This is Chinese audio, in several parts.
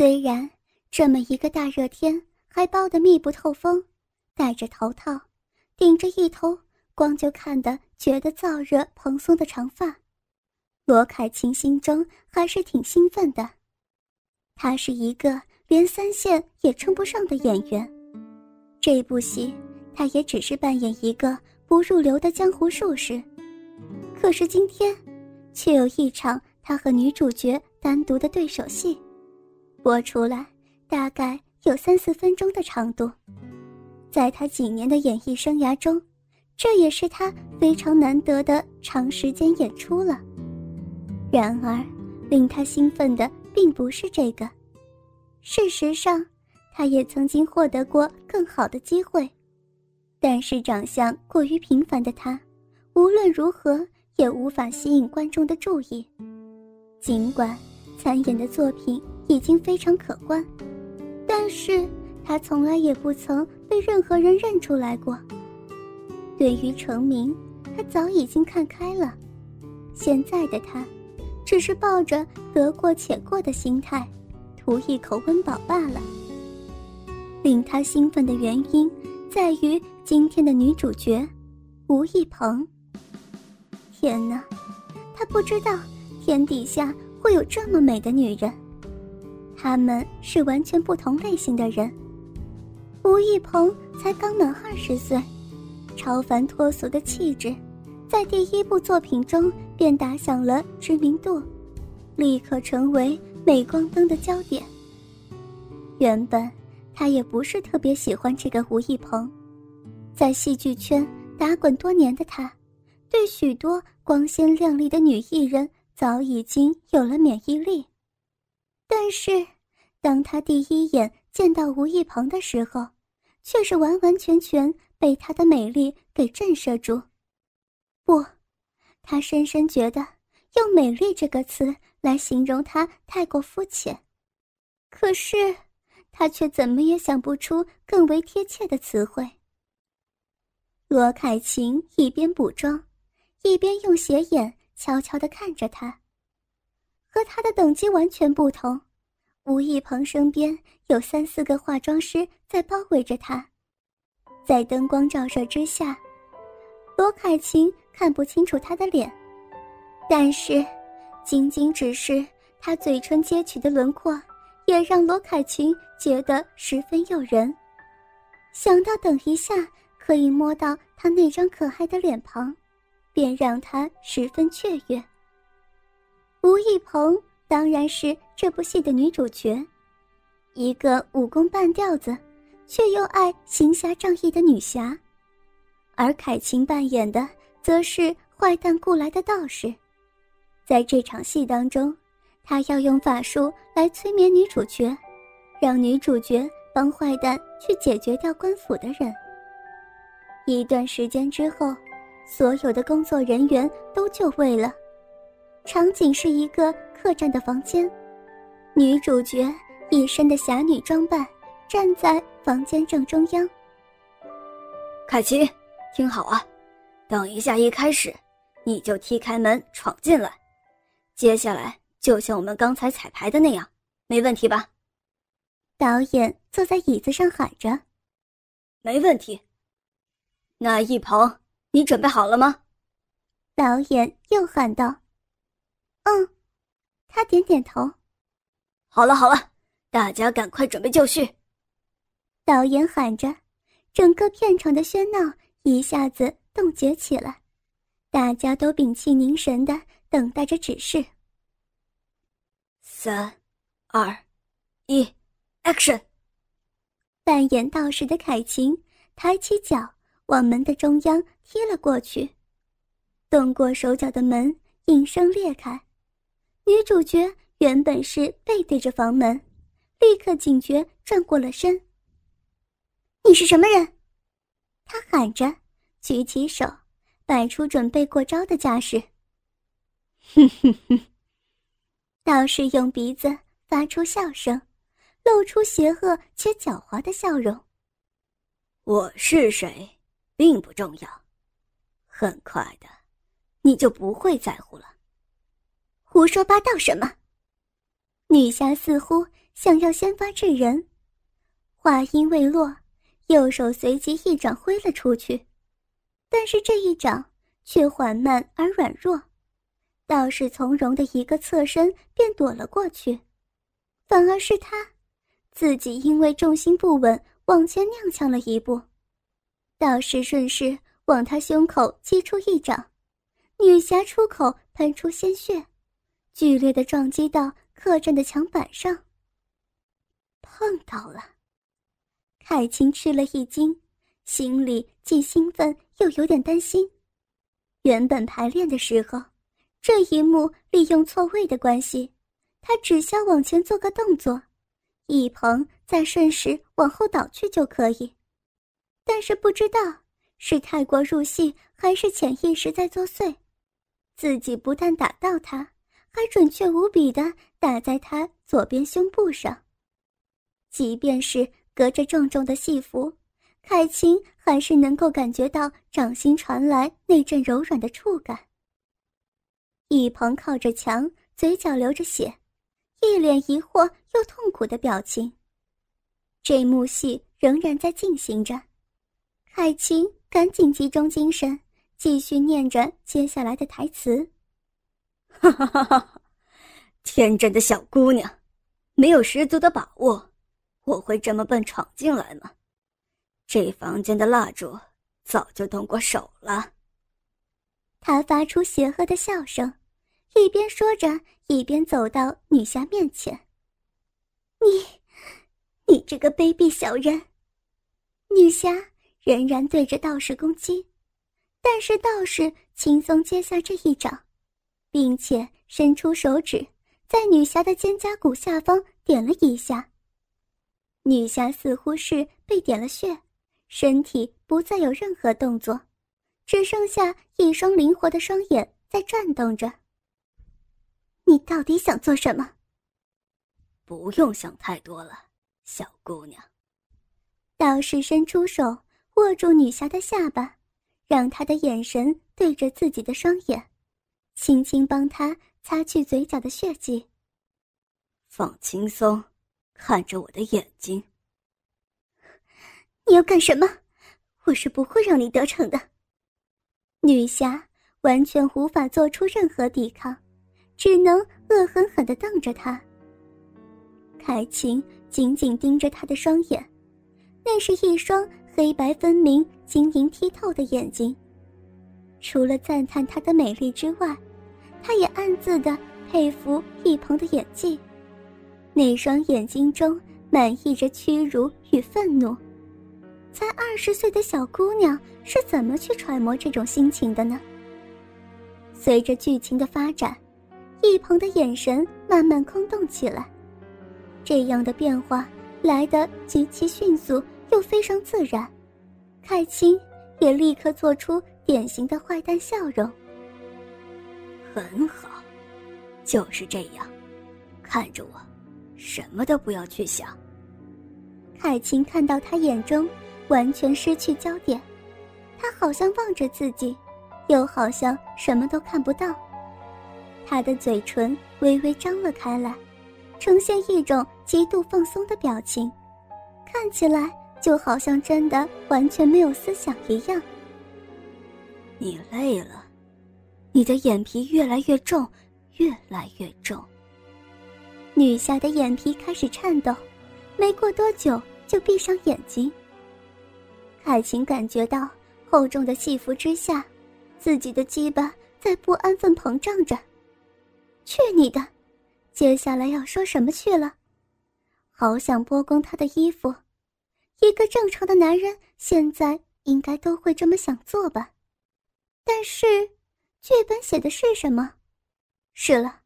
虽然这么一个大热天还包得密不透风，戴着头套，顶着一头光就看得觉得燥热蓬松的长发，罗凯琴心中还是挺兴奋的。他是一个连三线也称不上的演员，这部戏他也只是扮演一个不入流的江湖术士。可是今天，却有一场他和女主角单独的对手戏。播出来大概有三四分钟的长度，在他几年的演艺生涯中，这也是他非常难得的长时间演出了。然而，令他兴奋的并不是这个。事实上，他也曾经获得过更好的机会，但是长相过于平凡的他，无论如何也无法吸引观众的注意。尽管参演的作品。已经非常可观，但是他从来也不曾被任何人认出来过。对于成名，他早已经看开了。现在的他，只是抱着得过且过的心态，图一口温饱罢了。令他兴奋的原因，在于今天的女主角，吴亦鹏。天哪，他不知道天底下会有这么美的女人。他们是完全不同类型的人。吴亦鹏才刚满二十岁，超凡脱俗的气质，在第一部作品中便打响了知名度，立刻成为镁光灯的焦点。原本他也不是特别喜欢这个吴亦鹏，在戏剧圈打滚多年的他，对许多光鲜亮丽的女艺人早已经有了免疫力。但是，当他第一眼见到吴亦鹏的时候，却是完完全全被她的美丽给震慑住。不，他深深觉得用“美丽”这个词来形容她太过肤浅。可是，他却怎么也想不出更为贴切的词汇。罗凯琴一边补妆，一边用斜眼悄悄地看着他。和他的等级完全不同，吴亦鹏身边有三四个化妆师在包围着他，在灯光照射之下，罗凯琴看不清楚他的脸，但是，仅仅只是他嘴唇接取的轮廓，也让罗凯琴觉得十分诱人。想到等一下可以摸到他那张可爱的脸庞，便让他十分雀跃。吴亦鹏当然是这部戏的女主角，一个武功半吊子，却又爱行侠仗义的女侠，而凯琴扮演的则是坏蛋雇来的道士。在这场戏当中，他要用法术来催眠女主角，让女主角帮坏蛋去解决掉官府的人。一段时间之后，所有的工作人员都就位了。场景是一个客栈的房间，女主角一身的侠女装扮，站在房间正中央。凯奇，听好啊，等一下一开始，你就踢开门闯进来，接下来就像我们刚才彩排的那样，没问题吧？导演坐在椅子上喊着：“没问题。”那一鹏，你准备好了吗？导演又喊道。嗯，他点点头。好了好了，大家赶快准备就绪。导演喊着，整个片场的喧闹一下子冻结起来，大家都屏气凝神的等待着指示。三、二、一，Action！扮演道士的凯琴抬起脚往门的中央踢了过去，动过手脚的门应声裂开。女主角原本是背对着房门，立刻警觉，转过了身。你是什么人？她喊着，举起手，摆出准备过招的架势。哼哼哼！道士用鼻子发出笑声，露出邪恶且狡猾的笑容。我是谁，并不重要，很快的，你就不会在乎了。胡说八道什么？女侠似乎想要先发制人。话音未落，右手随即一掌挥了出去，但是这一掌却缓慢而软弱，道士从容的一个侧身便躲了过去，反而是他，自己因为重心不稳往前踉跄了一步，道士顺势往他胸口击出一掌。女侠出口喷出鲜血，剧烈的撞击到客栈的墙板上。碰到了，凯晴吃了一惊，心里既兴奋又有点担心。原本排练的时候，这一幕利用错位的关系，他只需往前做个动作，一鹏再顺势往后倒去就可以。但是不知道是太过入戏，还是潜意识在作祟。自己不但打到他，还准确无比的打在他左边胸部上。即便是隔着重重的戏服，凯晴还是能够感觉到掌心传来那阵柔软的触感。一鹏靠着墙，嘴角流着血，一脸疑惑又痛苦的表情。这幕戏仍然在进行着，凯晴赶紧集中精神。继续念着接下来的台词。哈哈哈哈！天真的小姑娘，没有十足的把握，我会这么笨闯进来吗？这房间的蜡烛早就动过手了。他发出邪恶的笑声，一边说着，一边走到女侠面前。你，你这个卑鄙小人！女侠仍然对着道士攻击。但是道士轻松接下这一掌，并且伸出手指，在女侠的肩胛骨下方点了一下。女侠似乎是被点了穴，身体不再有任何动作，只剩下一双灵活的双眼在转动着。你到底想做什么？不用想太多了，小姑娘。道士伸出手握住女侠的下巴。让她的眼神对着自己的双眼，轻轻帮他擦去嘴角的血迹。放轻松，看着我的眼睛。你要干什么？我是不会让你得逞的。女侠完全无法做出任何抵抗，只能恶狠狠的瞪着他。凯晴紧紧盯着他的双眼，那是一双。黑白分明、晶莹剔透的眼睛，除了赞叹她的美丽之外，他也暗自的佩服一鹏的演技。那双眼睛中满溢着屈辱与愤怒。才二十岁的小姑娘是怎么去揣摩这种心情的呢？随着剧情的发展，一鹏的眼神慢慢空洞起来，这样的变化来得极其迅速。又非常自然，凯青也立刻做出典型的坏蛋笑容。很好，就是这样，看着我，什么都不要去想。凯琴看到他眼中完全失去焦点，他好像望着自己，又好像什么都看不到。他的嘴唇微微张了开来，呈现一种极度放松的表情，看起来。就好像真的完全没有思想一样。你累了，你的眼皮越来越重，越来越重。女侠的眼皮开始颤抖，没过多久就闭上眼睛。海晴感觉到厚重的戏服之下，自己的鸡巴在不安分膨胀着。去你的！接下来要说什么去了？好想剥光他的衣服。一个正常的男人现在应该都会这么想做吧，但是剧本写的是什么？是了，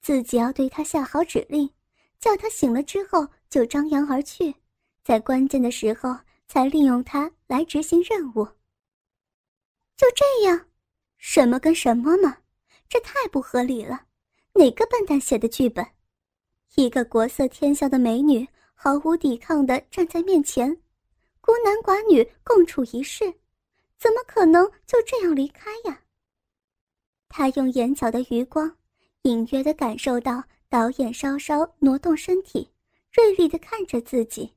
自己要对他下好指令，叫他醒了之后就张扬而去，在关键的时候才利用他来执行任务。就这样，什么跟什么嘛，这太不合理了！哪个笨蛋写的剧本？一个国色天香的美女。毫无抵抗的站在面前，孤男寡女共处一室，怎么可能就这样离开呀？他用眼角的余光，隐约的感受到导演稍稍挪动身体，锐利的看着自己。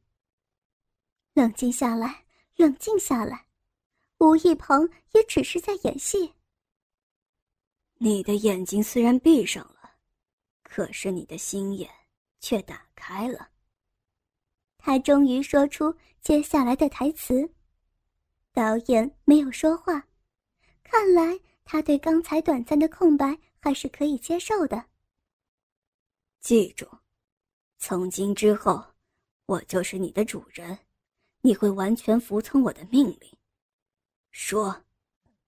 冷静下来，冷静下来，吴一鹏也只是在演戏。你的眼睛虽然闭上了，可是你的心眼却打开了。他终于说出接下来的台词。导演没有说话，看来他对刚才短暂的空白还是可以接受的。记住，从今之后，我就是你的主人，你会完全服从我的命令。说，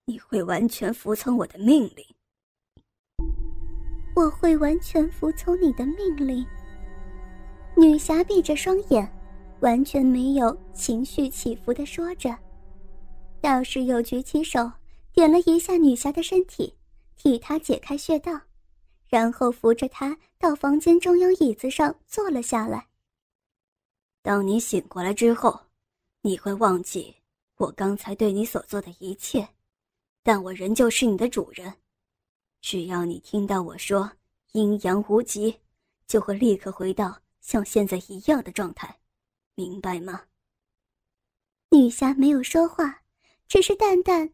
你会完全服从我的命令。我会完全服从你的命令。女侠闭着双眼，完全没有情绪起伏的说着。倒是又举起手，点了一下女侠的身体，替她解开穴道，然后扶着她到房间中央椅子上坐了下来。当你醒过来之后，你会忘记我刚才对你所做的一切，但我仍旧是你的主人。只要你听到我说“阴阳无极”，就会立刻回到像现在一样的状态，明白吗？女侠没有说话，只是淡淡